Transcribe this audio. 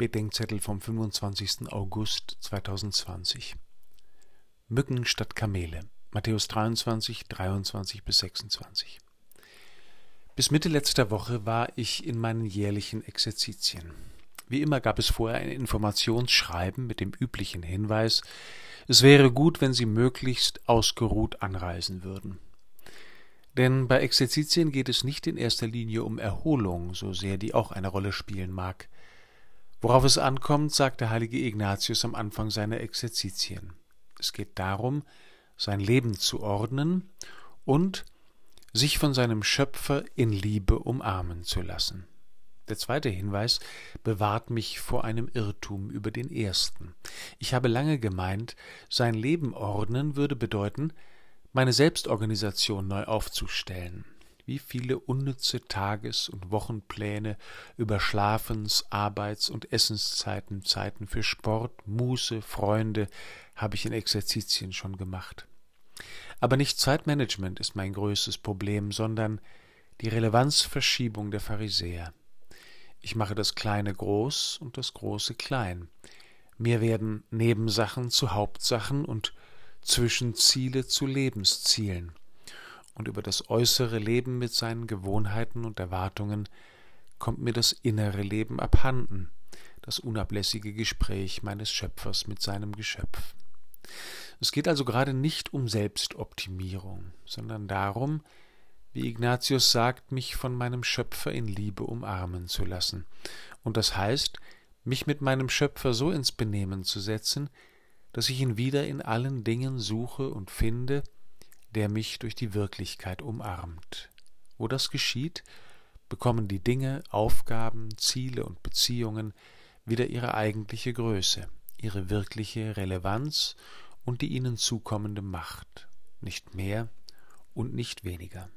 Bedenkzettel vom 25. August 2020. Mücken statt Kamele. Matthäus 23, 23 bis 26. Bis Mitte letzter Woche war ich in meinen jährlichen Exerzitien. Wie immer gab es vorher ein Informationsschreiben mit dem üblichen Hinweis, es wäre gut, wenn Sie möglichst ausgeruht anreisen würden. Denn bei Exerzitien geht es nicht in erster Linie um Erholung, so sehr die auch eine Rolle spielen mag. Worauf es ankommt, sagt der heilige Ignatius am Anfang seiner Exerzitien. Es geht darum, sein Leben zu ordnen und sich von seinem Schöpfer in Liebe umarmen zu lassen. Der zweite Hinweis bewahrt mich vor einem Irrtum über den ersten. Ich habe lange gemeint, sein Leben ordnen würde bedeuten, meine Selbstorganisation neu aufzustellen. Wie viele unnütze Tages- und Wochenpläne über Schlafens-, Arbeits- und Essenszeiten, Zeiten für Sport, Muße, Freunde habe ich in Exerzitien schon gemacht. Aber nicht Zeitmanagement ist mein größtes Problem, sondern die Relevanzverschiebung der Pharisäer. Ich mache das Kleine groß und das Große klein. Mir werden Nebensachen zu Hauptsachen und Zwischenziele zu Lebenszielen. Und über das äußere Leben mit seinen Gewohnheiten und Erwartungen kommt mir das innere Leben abhanden, das unablässige Gespräch meines Schöpfers mit seinem Geschöpf. Es geht also gerade nicht um Selbstoptimierung, sondern darum, wie Ignatius sagt, mich von meinem Schöpfer in Liebe umarmen zu lassen. Und das heißt, mich mit meinem Schöpfer so ins Benehmen zu setzen, dass ich ihn wieder in allen Dingen suche und finde, der mich durch die Wirklichkeit umarmt. Wo das geschieht, bekommen die Dinge, Aufgaben, Ziele und Beziehungen wieder ihre eigentliche Größe, ihre wirkliche Relevanz und die ihnen zukommende Macht, nicht mehr und nicht weniger.